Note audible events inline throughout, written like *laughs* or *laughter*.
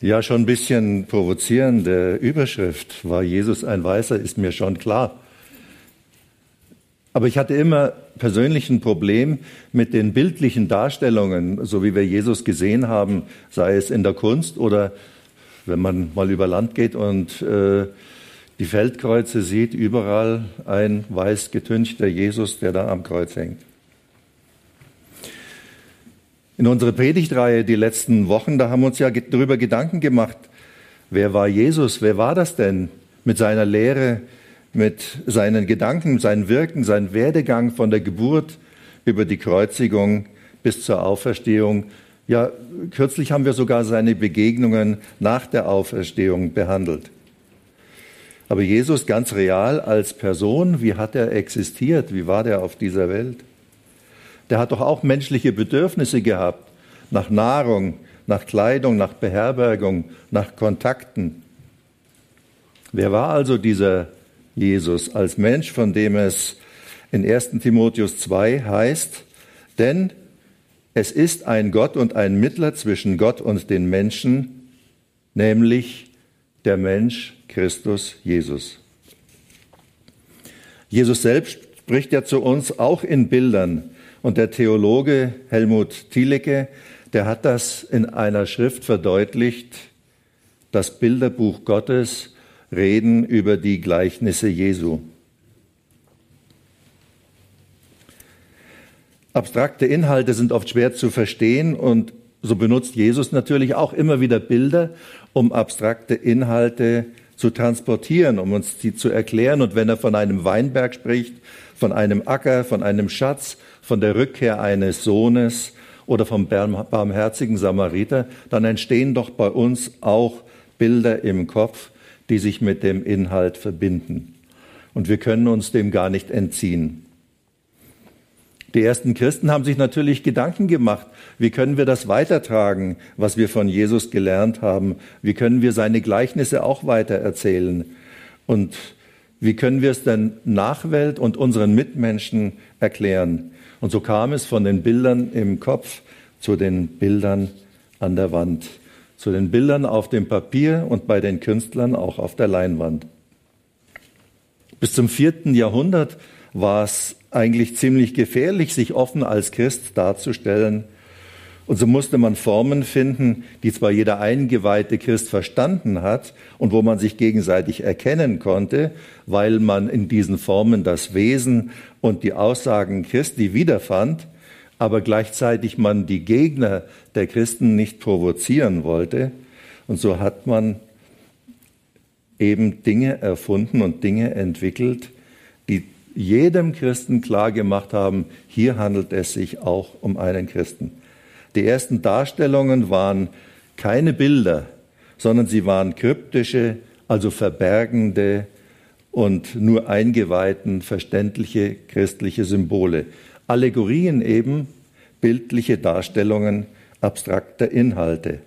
Ja, schon ein bisschen provozierende Überschrift. War Jesus ein Weißer, ist mir schon klar. Aber ich hatte immer persönlich ein Problem mit den bildlichen Darstellungen, so wie wir Jesus gesehen haben, sei es in der Kunst oder wenn man mal über Land geht und äh, die Feldkreuze sieht, überall ein weiß getünchter Jesus, der da am Kreuz hängt. In unserer Predigtreihe die letzten Wochen, da haben wir uns ja darüber Gedanken gemacht, wer war Jesus, wer war das denn mit seiner Lehre, mit seinen Gedanken, seinem Wirken, seinem Werdegang von der Geburt über die Kreuzigung bis zur Auferstehung. Ja, kürzlich haben wir sogar seine Begegnungen nach der Auferstehung behandelt. Aber Jesus ganz real als Person, wie hat er existiert? Wie war der auf dieser Welt? Der hat doch auch menschliche Bedürfnisse gehabt, nach Nahrung, nach Kleidung, nach Beherbergung, nach Kontakten. Wer war also dieser Jesus als Mensch, von dem es in 1 Timotheus 2 heißt, denn es ist ein Gott und ein Mittler zwischen Gott und den Menschen, nämlich der Mensch Christus Jesus. Jesus selbst spricht ja zu uns auch in Bildern. Und der Theologe Helmut Thielecke, der hat das in einer Schrift verdeutlicht, das Bilderbuch Gottes reden über die Gleichnisse Jesu. Abstrakte Inhalte sind oft schwer zu verstehen und so benutzt Jesus natürlich auch immer wieder Bilder, um abstrakte Inhalte zu transportieren, um uns die zu erklären. Und wenn er von einem Weinberg spricht, von einem Acker, von einem Schatz, von der Rückkehr eines Sohnes oder vom barmherzigen Samariter, dann entstehen doch bei uns auch Bilder im Kopf, die sich mit dem Inhalt verbinden. Und wir können uns dem gar nicht entziehen. Die ersten Christen haben sich natürlich Gedanken gemacht, wie können wir das weitertragen, was wir von Jesus gelernt haben? Wie können wir seine Gleichnisse auch weitererzählen? Und wie können wir es denn Nachwelt und unseren Mitmenschen erklären? Und so kam es von den Bildern im Kopf zu den Bildern an der Wand, zu den Bildern auf dem Papier und bei den Künstlern auch auf der Leinwand. Bis zum vierten Jahrhundert war es eigentlich ziemlich gefährlich, sich offen als Christ darzustellen. Und so musste man Formen finden, die zwar jeder eingeweihte Christ verstanden hat und wo man sich gegenseitig erkennen konnte, weil man in diesen Formen das Wesen und die Aussagen Christi wiederfand, aber gleichzeitig man die Gegner der Christen nicht provozieren wollte. Und so hat man eben Dinge erfunden und Dinge entwickelt, die jedem Christen klar gemacht haben, hier handelt es sich auch um einen Christen. Die ersten Darstellungen waren keine Bilder, sondern sie waren kryptische, also verbergende und nur eingeweihten verständliche christliche Symbole. Allegorien eben, bildliche Darstellungen abstrakter Inhalte.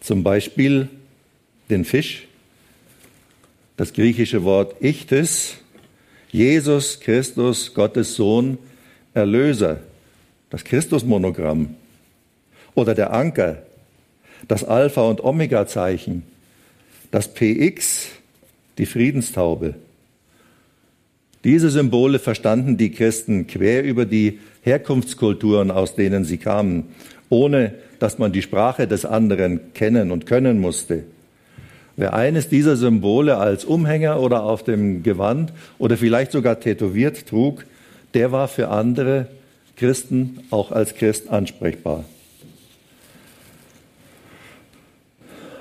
Zum Beispiel den Fisch, das griechische Wort Ichtes, Jesus Christus, Gottes Sohn, Erlöser das Christusmonogramm oder der Anker, das Alpha- und Omega-Zeichen, das PX, die Friedenstaube. Diese Symbole verstanden die Christen quer über die Herkunftskulturen, aus denen sie kamen, ohne dass man die Sprache des anderen kennen und können musste. Wer eines dieser Symbole als Umhänger oder auf dem Gewand oder vielleicht sogar tätowiert trug, der war für andere Christen auch als Christ ansprechbar.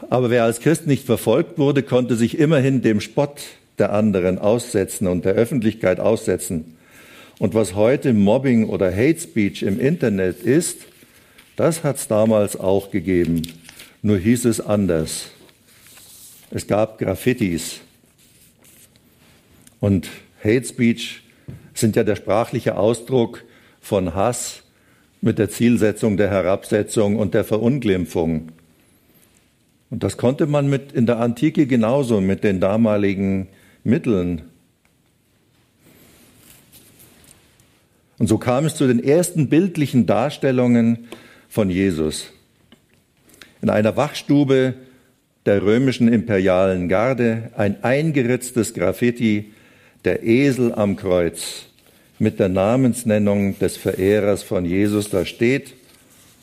Aber wer als Christ nicht verfolgt wurde, konnte sich immerhin dem Spott der anderen aussetzen und der Öffentlichkeit aussetzen. Und was heute Mobbing oder Hate Speech im Internet ist, das hat es damals auch gegeben. Nur hieß es anders. Es gab Graffitis. Und Hate Speech sind ja der sprachliche Ausdruck von Hass mit der Zielsetzung der Herabsetzung und der Verunglimpfung. Und das konnte man mit in der Antike genauso mit den damaligen Mitteln. Und so kam es zu den ersten bildlichen Darstellungen von Jesus. In einer Wachstube der römischen imperialen Garde ein eingeritztes Graffiti, der Esel am Kreuz mit der Namensnennung des Verehrers von Jesus da steht.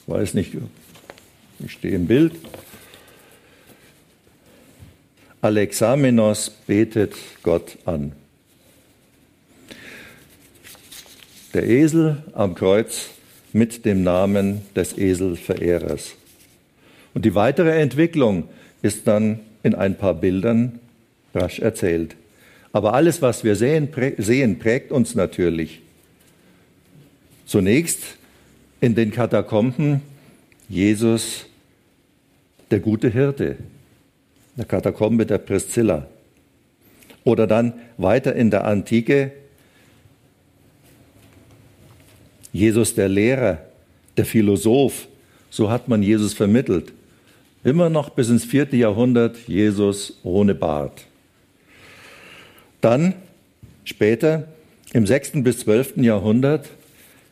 Weiß nicht, ich stehe im Bild. Alexamenos betet Gott an. Der Esel am Kreuz mit dem Namen des Eselverehrers. Und die weitere Entwicklung ist dann in ein paar Bildern rasch erzählt. Aber alles, was wir sehen, sehen prägt uns natürlich. Zunächst in den Katakomben Jesus, der gute Hirte, der Katakombe der Priscilla. Oder dann weiter in der Antike Jesus der Lehrer, der Philosoph, so hat man Jesus vermittelt. Immer noch bis ins vierte Jahrhundert Jesus ohne Bart. Dann später im sechsten bis zwölften Jahrhundert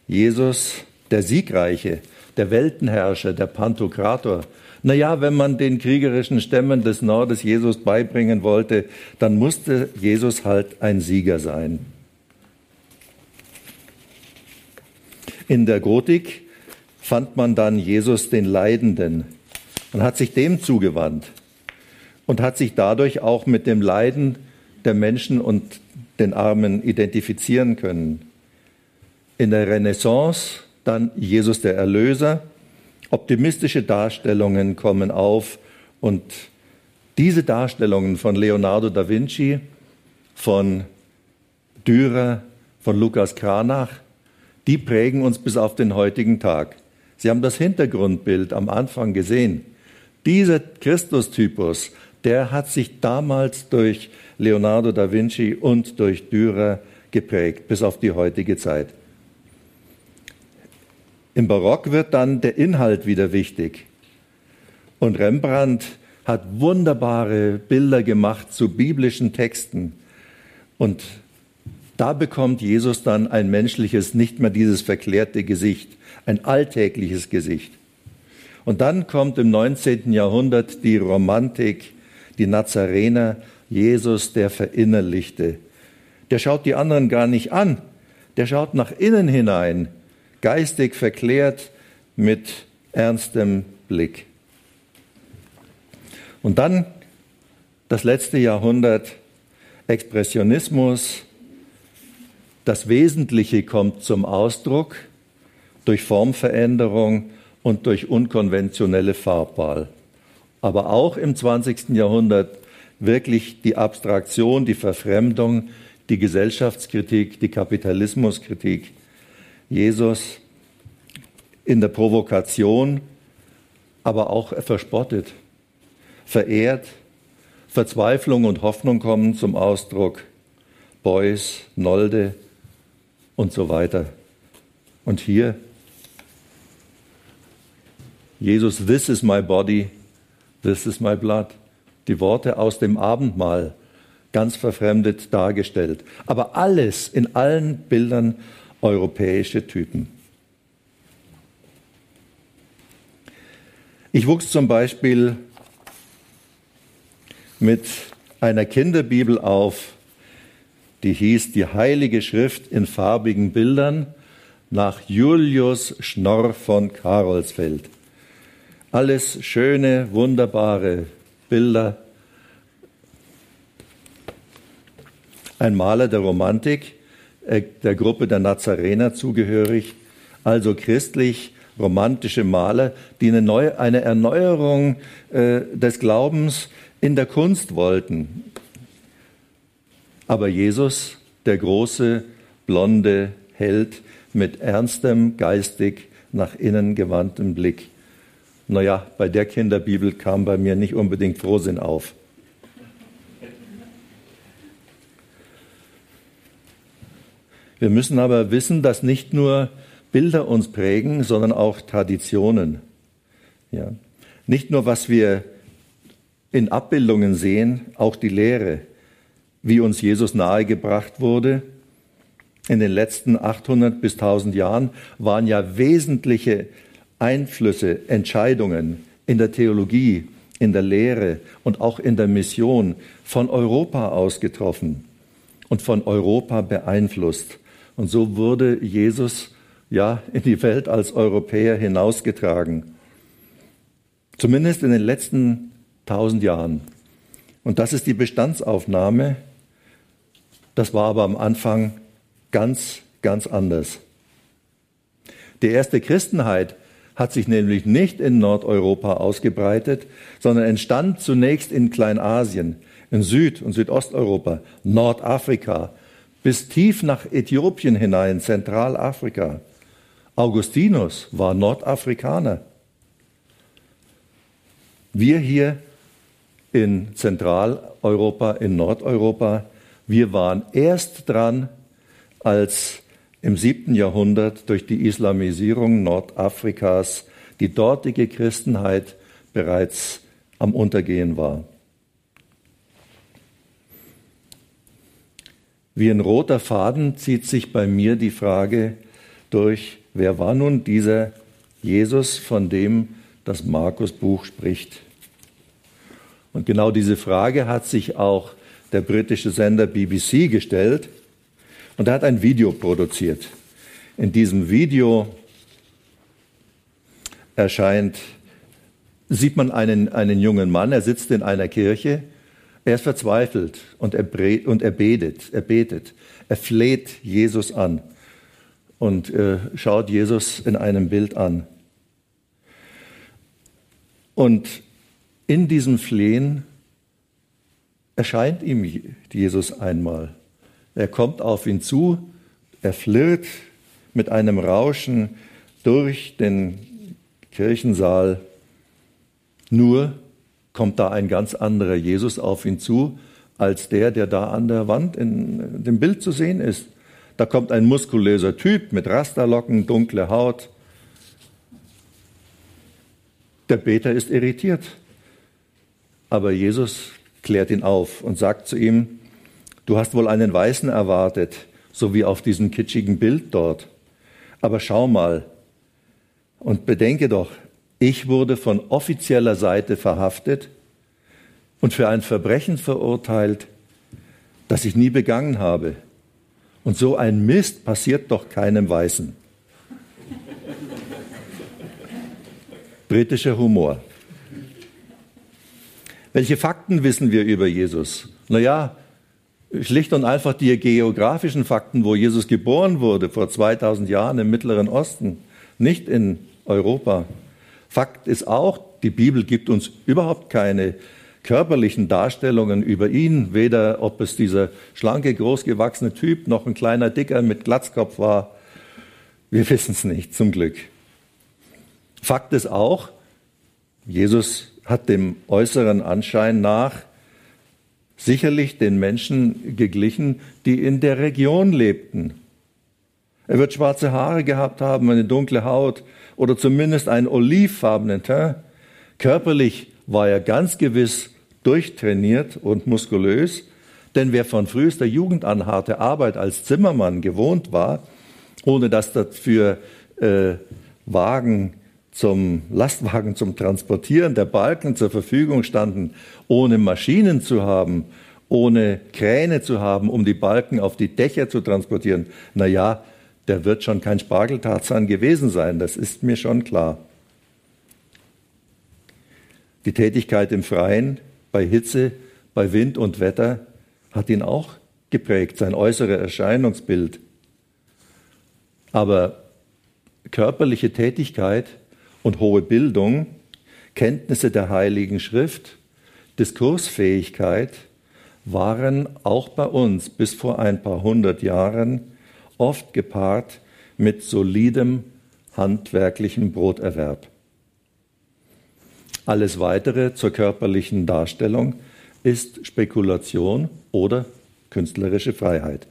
Jesus der Siegreiche, der Weltenherrscher, der Pantokrator, naja, wenn man den kriegerischen Stämmen des Nordes Jesus beibringen wollte, dann musste Jesus halt ein Sieger sein. In der Gotik fand man dann Jesus den Leidenden und hat sich dem zugewandt und hat sich dadurch auch mit dem Leiden der Menschen und den Armen identifizieren können. In der Renaissance dann Jesus der Erlöser Optimistische Darstellungen kommen auf und diese Darstellungen von Leonardo da Vinci, von Dürer, von Lukas Kranach, die prägen uns bis auf den heutigen Tag. Sie haben das Hintergrundbild am Anfang gesehen. Dieser Christustypus, der hat sich damals durch Leonardo da Vinci und durch Dürer geprägt, bis auf die heutige Zeit. Im Barock wird dann der Inhalt wieder wichtig. Und Rembrandt hat wunderbare Bilder gemacht zu biblischen Texten. Und da bekommt Jesus dann ein menschliches, nicht mehr dieses verklärte Gesicht, ein alltägliches Gesicht. Und dann kommt im 19. Jahrhundert die Romantik, die Nazarener, Jesus der Verinnerlichte. Der schaut die anderen gar nicht an, der schaut nach innen hinein geistig verklärt mit ernstem Blick. Und dann das letzte Jahrhundert, Expressionismus, das Wesentliche kommt zum Ausdruck durch Formveränderung und durch unkonventionelle Farbwahl. Aber auch im 20. Jahrhundert wirklich die Abstraktion, die Verfremdung, die Gesellschaftskritik, die Kapitalismuskritik, Jesus in der Provokation, aber auch verspottet, verehrt, Verzweiflung und Hoffnung kommen zum Ausdruck, Beuys, Nolde und so weiter. Und hier, Jesus, this is my body, this is my blood. Die Worte aus dem Abendmahl, ganz verfremdet dargestellt. Aber alles in allen Bildern europäische Typen. Ich wuchs zum Beispiel mit einer Kinderbibel auf, die hieß Die Heilige Schrift in farbigen Bildern nach Julius Schnorr von Karolsfeld. Alles schöne, wunderbare Bilder. Ein Maler der Romantik, äh, der Gruppe der Nazarener zugehörig, also christlich romantische Maler, die eine, neue, eine Erneuerung äh, des Glaubens in der Kunst wollten. Aber Jesus, der große, blonde Held mit ernstem, geistig nach innen gewandtem Blick naja, bei der Kinderbibel kam bei mir nicht unbedingt Frohsinn auf. Wir müssen aber wissen, dass nicht nur Bilder uns prägen, sondern auch Traditionen. Ja. Nicht nur, was wir in Abbildungen sehen, auch die Lehre, wie uns Jesus nahegebracht wurde. In den letzten 800 bis 1000 Jahren waren ja wesentliche Einflüsse, Entscheidungen in der Theologie, in der Lehre und auch in der Mission von Europa aus getroffen und von Europa beeinflusst. Und so wurde Jesus ja in die Welt als Europäer hinausgetragen. Zumindest in den letzten tausend Jahren. Und das ist die Bestandsaufnahme. Das war aber am Anfang ganz, ganz anders. Die erste Christenheit hat sich nämlich nicht in Nordeuropa ausgebreitet, sondern entstand zunächst in Kleinasien, in Süd- und Südosteuropa, Nordafrika, bis tief nach Äthiopien hinein, Zentralafrika. Augustinus war Nordafrikaner. Wir hier in Zentraleuropa, in Nordeuropa, wir waren erst dran, als im siebten Jahrhundert durch die Islamisierung Nordafrikas die dortige Christenheit bereits am Untergehen war. Wie ein roter Faden zieht sich bei mir die Frage durch, wer war nun dieser Jesus, von dem das Markus-Buch spricht? Und genau diese Frage hat sich auch der britische Sender BBC gestellt und er hat ein Video produziert. In diesem Video erscheint, sieht man einen, einen jungen Mann, er sitzt in einer Kirche er ist verzweifelt und er, und er betet, er betet, er fleht Jesus an und äh, schaut Jesus in einem Bild an. Und in diesem Flehen erscheint ihm Jesus einmal. Er kommt auf ihn zu, er flirrt mit einem Rauschen durch den Kirchensaal. Nur kommt da ein ganz anderer Jesus auf ihn zu, als der, der da an der Wand in dem Bild zu sehen ist. Da kommt ein muskulöser Typ mit Rasterlocken, dunkle Haut. Der Beter ist irritiert. Aber Jesus klärt ihn auf und sagt zu ihm, du hast wohl einen Weißen erwartet, so wie auf diesem kitschigen Bild dort. Aber schau mal und bedenke doch, ich wurde von offizieller Seite verhaftet und für ein Verbrechen verurteilt, das ich nie begangen habe. Und so ein Mist passiert doch keinem Weißen. *laughs* Britischer Humor. Welche Fakten wissen wir über Jesus? Naja, schlicht und einfach die geografischen Fakten, wo Jesus geboren wurde, vor 2000 Jahren im Mittleren Osten, nicht in Europa. Fakt ist auch, die Bibel gibt uns überhaupt keine körperlichen Darstellungen über ihn, weder ob es dieser schlanke, großgewachsene Typ noch ein kleiner Dicker mit Glatzkopf war. Wir wissen es nicht, zum Glück. Fakt ist auch, Jesus hat dem äußeren Anschein nach sicherlich den Menschen geglichen, die in der Region lebten. Er wird schwarze Haare gehabt haben, eine dunkle Haut, oder zumindest einen olivfarbenen Teint. Körperlich war er ganz gewiss durchtrainiert und muskulös, denn wer von frühester Jugend an harte Arbeit als Zimmermann gewohnt war, ohne dass dafür äh, Wagen zum Lastwagen zum Transportieren der Balken zur Verfügung standen, ohne Maschinen zu haben, ohne Kräne zu haben, um die Balken auf die Dächer zu transportieren, na ja, der wird schon kein Spargeltarzan gewesen sein, das ist mir schon klar. Die Tätigkeit im Freien, bei Hitze, bei Wind und Wetter, hat ihn auch geprägt, sein äußeres Erscheinungsbild. Aber körperliche Tätigkeit und hohe Bildung, Kenntnisse der Heiligen Schrift, Diskursfähigkeit waren auch bei uns bis vor ein paar hundert Jahren oft gepaart mit solidem handwerklichem Broterwerb. Alles Weitere zur körperlichen Darstellung ist Spekulation oder künstlerische Freiheit.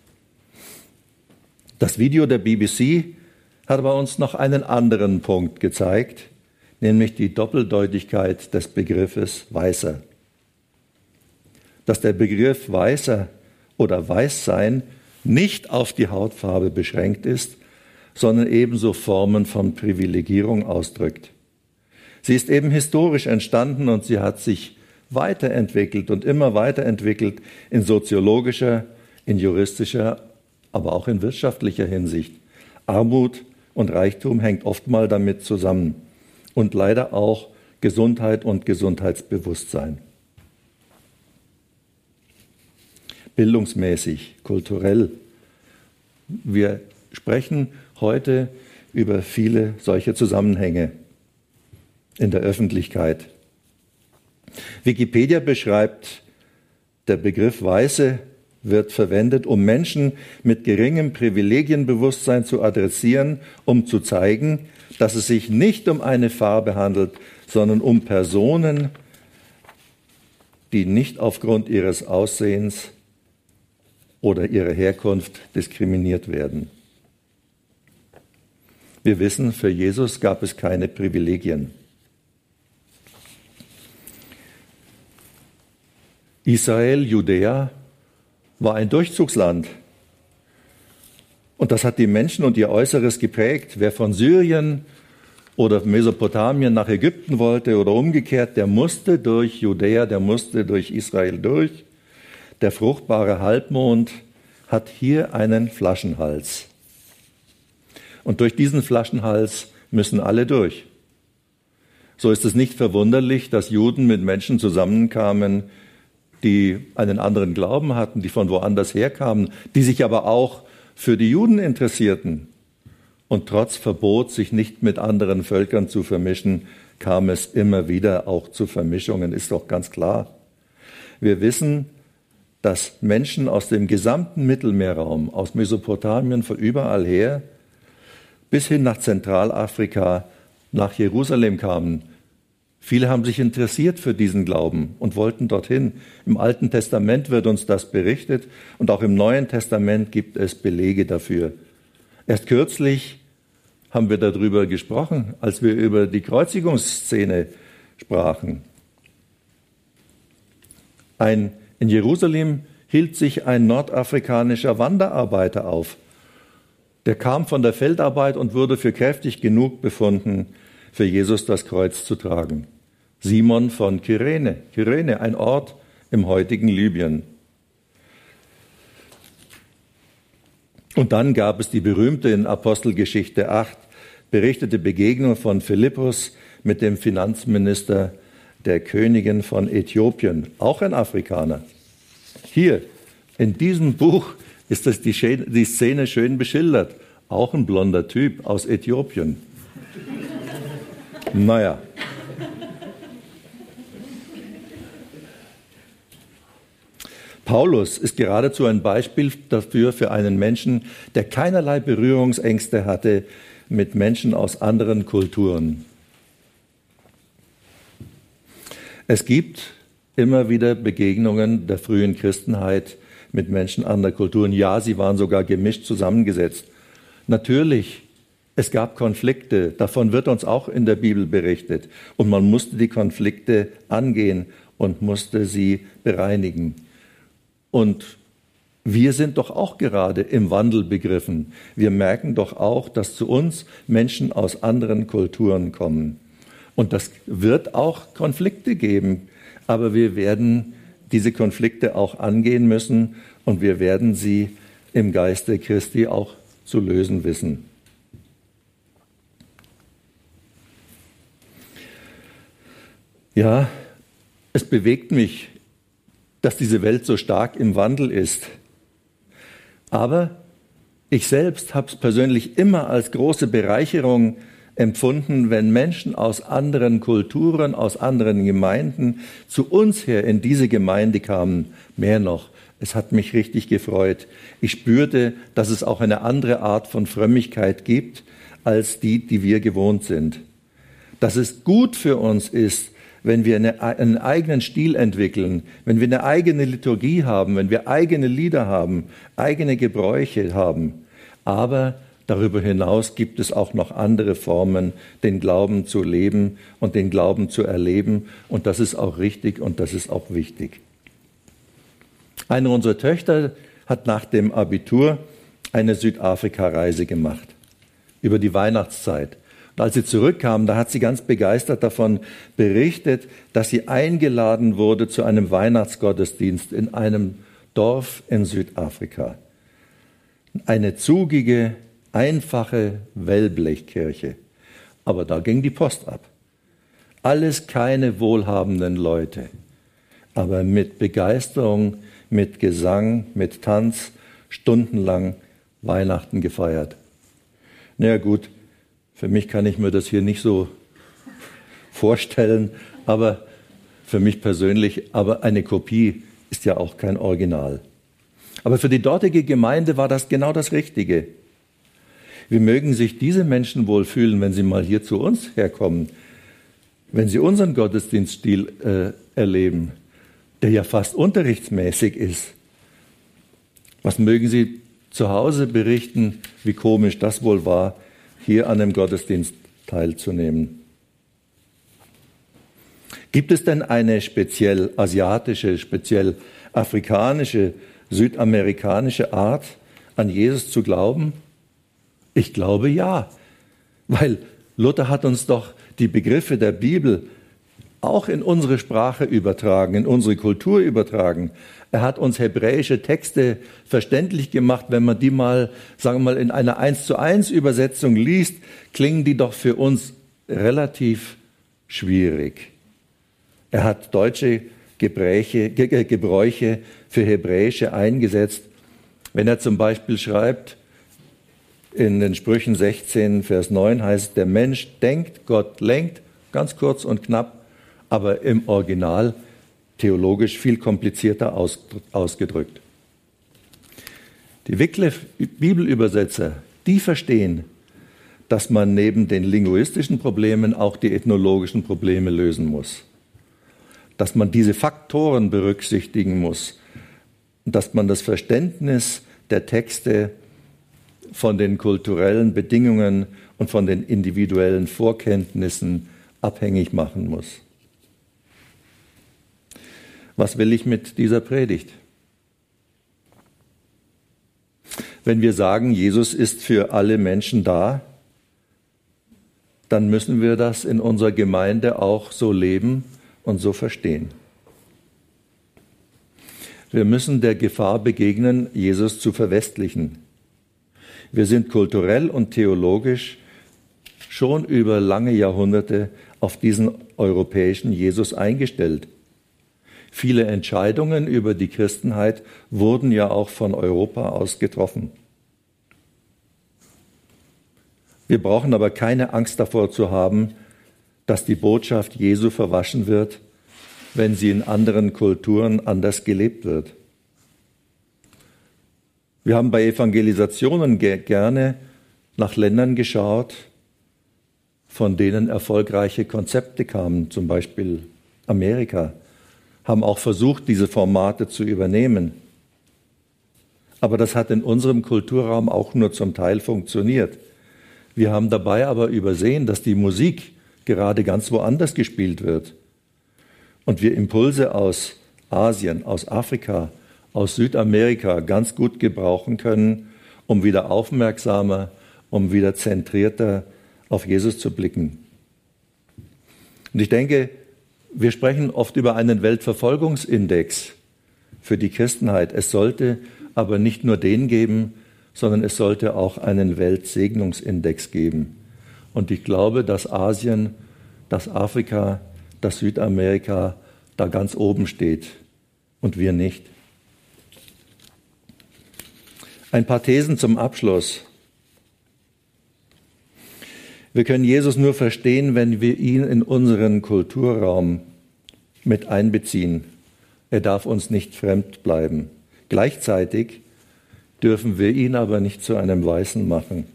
Das Video der BBC hat aber uns noch einen anderen Punkt gezeigt, nämlich die Doppeldeutigkeit des Begriffes Weißer. Dass der Begriff Weißer oder Weißsein nicht auf die Hautfarbe beschränkt ist, sondern ebenso Formen von Privilegierung ausdrückt. Sie ist eben historisch entstanden und sie hat sich weiterentwickelt und immer weiterentwickelt in soziologischer, in juristischer, aber auch in wirtschaftlicher Hinsicht. Armut und Reichtum hängt oftmals damit zusammen und leider auch Gesundheit und Gesundheitsbewusstsein. Bildungsmäßig, kulturell. Wir sprechen heute über viele solche Zusammenhänge in der Öffentlichkeit. Wikipedia beschreibt, der Begriff Weiße wird verwendet, um Menschen mit geringem Privilegienbewusstsein zu adressieren, um zu zeigen, dass es sich nicht um eine Farbe handelt, sondern um Personen, die nicht aufgrund ihres Aussehens oder ihrer Herkunft diskriminiert werden. Wir wissen, für Jesus gab es keine Privilegien. Israel, Judäa war ein Durchzugsland. Und das hat die Menschen und ihr Äußeres geprägt. Wer von Syrien oder Mesopotamien nach Ägypten wollte oder umgekehrt, der musste durch Judäa, der musste durch Israel durch. Der fruchtbare Halbmond hat hier einen Flaschenhals. Und durch diesen Flaschenhals müssen alle durch. So ist es nicht verwunderlich, dass Juden mit Menschen zusammenkamen, die einen anderen Glauben hatten, die von woanders herkamen, die sich aber auch für die Juden interessierten. Und trotz Verbot, sich nicht mit anderen Völkern zu vermischen, kam es immer wieder auch zu Vermischungen, ist doch ganz klar. Wir wissen, dass Menschen aus dem gesamten Mittelmeerraum, aus Mesopotamien, von überall her, bis hin nach Zentralafrika, nach Jerusalem kamen, Viele haben sich interessiert für diesen Glauben und wollten dorthin. Im Alten Testament wird uns das berichtet und auch im Neuen Testament gibt es Belege dafür. Erst kürzlich haben wir darüber gesprochen, als wir über die Kreuzigungsszene sprachen. Ein, in Jerusalem hielt sich ein nordafrikanischer Wanderarbeiter auf. Der kam von der Feldarbeit und wurde für kräftig genug befunden, für Jesus das Kreuz zu tragen. Simon von Kyrene, Kyrene, ein Ort im heutigen Libyen. Und dann gab es die berühmte in Apostelgeschichte 8 berichtete Begegnung von Philippus mit dem Finanzminister der Königin von Äthiopien, auch ein Afrikaner. Hier in diesem Buch ist das die, Szene schön beschildert. Auch ein blonder Typ aus Äthiopien. Naja. Paulus ist geradezu ein Beispiel dafür für einen Menschen, der keinerlei Berührungsängste hatte mit Menschen aus anderen Kulturen. Es gibt immer wieder Begegnungen der frühen Christenheit mit Menschen anderer Kulturen. Ja, sie waren sogar gemischt zusammengesetzt. Natürlich es gab Konflikte, davon wird uns auch in der Bibel berichtet. Und man musste die Konflikte angehen und musste sie bereinigen. Und wir sind doch auch gerade im Wandel begriffen. Wir merken doch auch, dass zu uns Menschen aus anderen Kulturen kommen. Und das wird auch Konflikte geben. Aber wir werden diese Konflikte auch angehen müssen und wir werden sie im Geiste Christi auch zu lösen wissen. Ja, es bewegt mich, dass diese Welt so stark im Wandel ist. Aber ich selbst habe es persönlich immer als große Bereicherung empfunden, wenn Menschen aus anderen Kulturen, aus anderen Gemeinden zu uns her in diese Gemeinde kamen. Mehr noch, es hat mich richtig gefreut. Ich spürte, dass es auch eine andere Art von Frömmigkeit gibt als die, die wir gewohnt sind. Dass es gut für uns ist, wenn wir eine, einen eigenen Stil entwickeln, wenn wir eine eigene Liturgie haben, wenn wir eigene Lieder haben, eigene Gebräuche haben, Aber darüber hinaus gibt es auch noch andere Formen, den Glauben zu leben und den Glauben zu erleben. Und das ist auch richtig und das ist auch wichtig. Eine unserer Töchter hat nach dem Abitur eine Südafrika-Reise gemacht über die Weihnachtszeit. Und als sie zurückkam, da hat sie ganz begeistert davon berichtet, dass sie eingeladen wurde zu einem Weihnachtsgottesdienst in einem Dorf in Südafrika. Eine zugige, einfache Wellblechkirche. Aber da ging die Post ab. Alles keine wohlhabenden Leute, aber mit Begeisterung, mit Gesang, mit Tanz, stundenlang Weihnachten gefeiert. Na ja, gut, für mich kann ich mir das hier nicht so vorstellen, aber für mich persönlich, aber eine Kopie ist ja auch kein Original. Aber für die dortige Gemeinde war das genau das Richtige. Wie mögen sich diese Menschen wohl fühlen, wenn sie mal hier zu uns herkommen, wenn sie unseren Gottesdienststil äh, erleben, der ja fast unterrichtsmäßig ist. Was mögen sie zu Hause berichten, wie komisch das wohl war, hier an dem Gottesdienst teilzunehmen. Gibt es denn eine speziell asiatische, speziell afrikanische, südamerikanische Art, an Jesus zu glauben? Ich glaube ja, weil Luther hat uns doch die Begriffe der Bibel auch in unsere Sprache übertragen, in unsere Kultur übertragen. Er hat uns hebräische Texte verständlich gemacht. Wenn man die mal, sagen wir mal, in einer 1 zu 1 Übersetzung liest, klingen die doch für uns relativ schwierig. Er hat deutsche Gebräuche, Gebräuche für hebräische eingesetzt. Wenn er zum Beispiel schreibt, in den Sprüchen 16, Vers 9 heißt, der Mensch denkt, Gott lenkt, ganz kurz und knapp, aber im Original theologisch viel komplizierter ausgedrückt. Die Wycliffe Bibelübersetzer, die verstehen, dass man neben den linguistischen Problemen auch die ethnologischen Probleme lösen muss. Dass man diese Faktoren berücksichtigen muss. Dass man das Verständnis der Texte von den kulturellen Bedingungen und von den individuellen Vorkenntnissen abhängig machen muss. Was will ich mit dieser Predigt? Wenn wir sagen, Jesus ist für alle Menschen da, dann müssen wir das in unserer Gemeinde auch so leben und so verstehen. Wir müssen der Gefahr begegnen, Jesus zu verwestlichen. Wir sind kulturell und theologisch schon über lange Jahrhunderte auf diesen europäischen Jesus eingestellt. Viele Entscheidungen über die Christenheit wurden ja auch von Europa aus getroffen. Wir brauchen aber keine Angst davor zu haben, dass die Botschaft Jesu verwaschen wird, wenn sie in anderen Kulturen anders gelebt wird. Wir haben bei Evangelisationen gerne nach Ländern geschaut, von denen erfolgreiche Konzepte kamen, zum Beispiel Amerika haben auch versucht, diese Formate zu übernehmen. Aber das hat in unserem Kulturraum auch nur zum Teil funktioniert. Wir haben dabei aber übersehen, dass die Musik gerade ganz woanders gespielt wird. Und wir Impulse aus Asien, aus Afrika, aus Südamerika ganz gut gebrauchen können, um wieder aufmerksamer, um wieder zentrierter auf Jesus zu blicken. Und ich denke, wir sprechen oft über einen Weltverfolgungsindex für die Christenheit. Es sollte aber nicht nur den geben, sondern es sollte auch einen Weltsegnungsindex geben. Und ich glaube, dass Asien, dass Afrika, dass Südamerika da ganz oben steht und wir nicht. Ein paar Thesen zum Abschluss. Wir können Jesus nur verstehen, wenn wir ihn in unseren Kulturraum mit einbeziehen. Er darf uns nicht fremd bleiben. Gleichzeitig dürfen wir ihn aber nicht zu einem Weißen machen.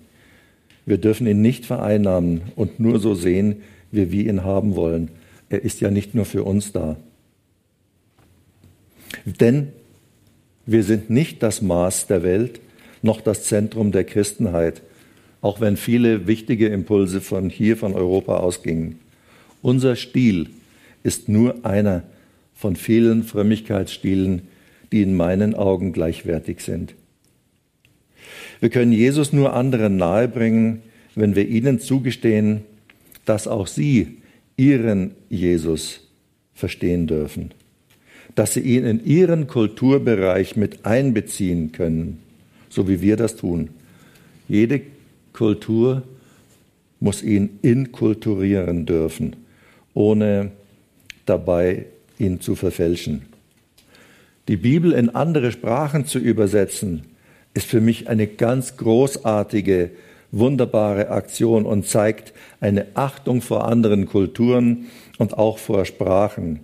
Wir dürfen ihn nicht vereinnahmen und nur so sehen, wie wir ihn haben wollen. Er ist ja nicht nur für uns da. Denn wir sind nicht das Maß der Welt, noch das Zentrum der Christenheit, auch wenn viele wichtige Impulse von hier, von Europa ausgingen. Unser Stil ist nur einer von vielen Frömmigkeitsstilen, die in meinen Augen gleichwertig sind. Wir können Jesus nur anderen nahebringen, wenn wir ihnen zugestehen, dass auch sie ihren Jesus verstehen dürfen, dass sie ihn in ihren Kulturbereich mit einbeziehen können, so wie wir das tun. Jede Kultur muss ihn inkulturieren dürfen, ohne dabei ihn zu verfälschen. Die Bibel in andere Sprachen zu übersetzen, ist für mich eine ganz großartige, wunderbare Aktion und zeigt eine Achtung vor anderen Kulturen und auch vor Sprachen.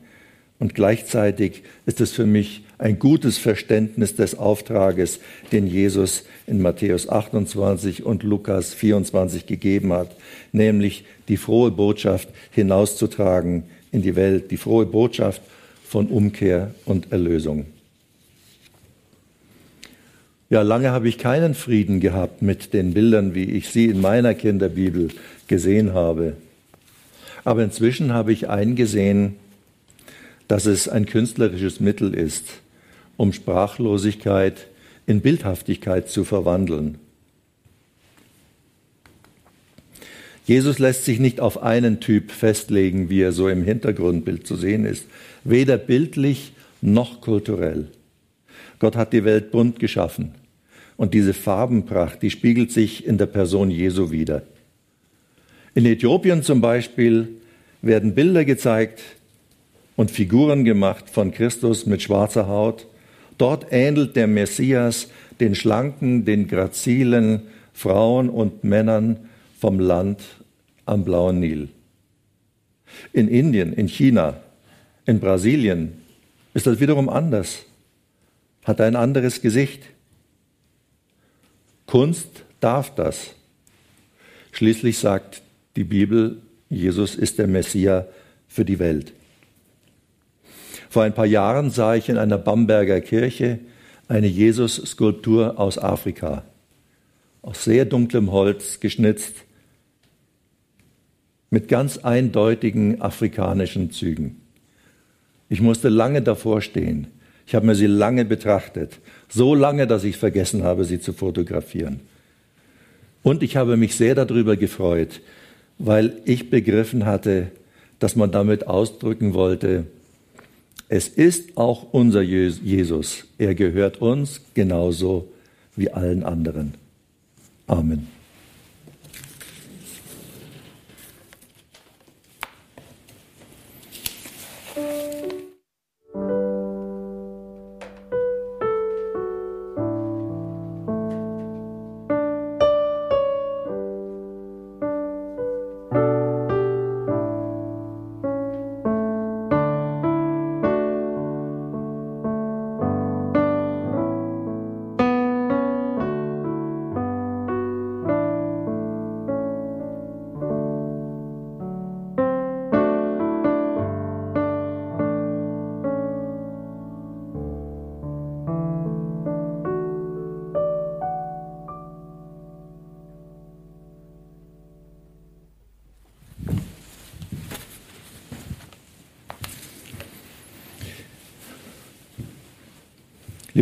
Und gleichzeitig ist es für mich ein gutes Verständnis des Auftrages, den Jesus in Matthäus 28 und Lukas 24 gegeben hat, nämlich die frohe Botschaft hinauszutragen in die Welt, die frohe Botschaft von Umkehr und Erlösung. Ja, lange habe ich keinen Frieden gehabt mit den Bildern, wie ich sie in meiner Kinderbibel gesehen habe. Aber inzwischen habe ich eingesehen, dass es ein künstlerisches Mittel ist, um Sprachlosigkeit in Bildhaftigkeit zu verwandeln. Jesus lässt sich nicht auf einen Typ festlegen, wie er so im Hintergrundbild zu sehen ist, weder bildlich noch kulturell. Gott hat die Welt bunt geschaffen und diese Farbenpracht, die spiegelt sich in der Person Jesu wider. In Äthiopien zum Beispiel werden Bilder gezeigt und Figuren gemacht von Christus mit schwarzer Haut. Dort ähnelt der Messias den schlanken, den grazilen Frauen und Männern vom Land am blauen Nil. In Indien, in China, in Brasilien ist das wiederum anders, hat ein anderes Gesicht. Kunst darf das. Schließlich sagt die Bibel, Jesus ist der Messias für die Welt. Vor ein paar Jahren sah ich in einer Bamberger Kirche eine Jesus-Skulptur aus Afrika, aus sehr dunklem Holz geschnitzt, mit ganz eindeutigen afrikanischen Zügen. Ich musste lange davor stehen. Ich habe mir sie lange betrachtet, so lange, dass ich vergessen habe, sie zu fotografieren. Und ich habe mich sehr darüber gefreut, weil ich begriffen hatte, dass man damit ausdrücken wollte, es ist auch unser Jesus. Er gehört uns genauso wie allen anderen. Amen.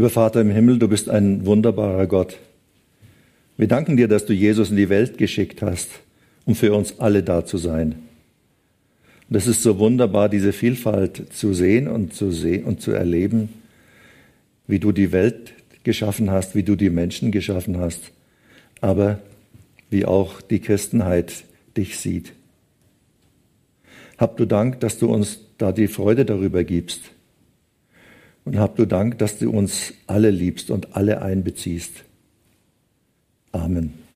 Lieber Vater im Himmel, du bist ein wunderbarer Gott. Wir danken dir, dass du Jesus in die Welt geschickt hast, um für uns alle da zu sein. Und es ist so wunderbar, diese Vielfalt zu sehen und zu sehen und zu erleben, wie du die Welt geschaffen hast, wie du die Menschen geschaffen hast, aber wie auch die Christenheit dich sieht. Hab du Dank, dass du uns da die Freude darüber gibst und hab du Dank, dass du uns alle liebst und alle einbeziehst. Amen.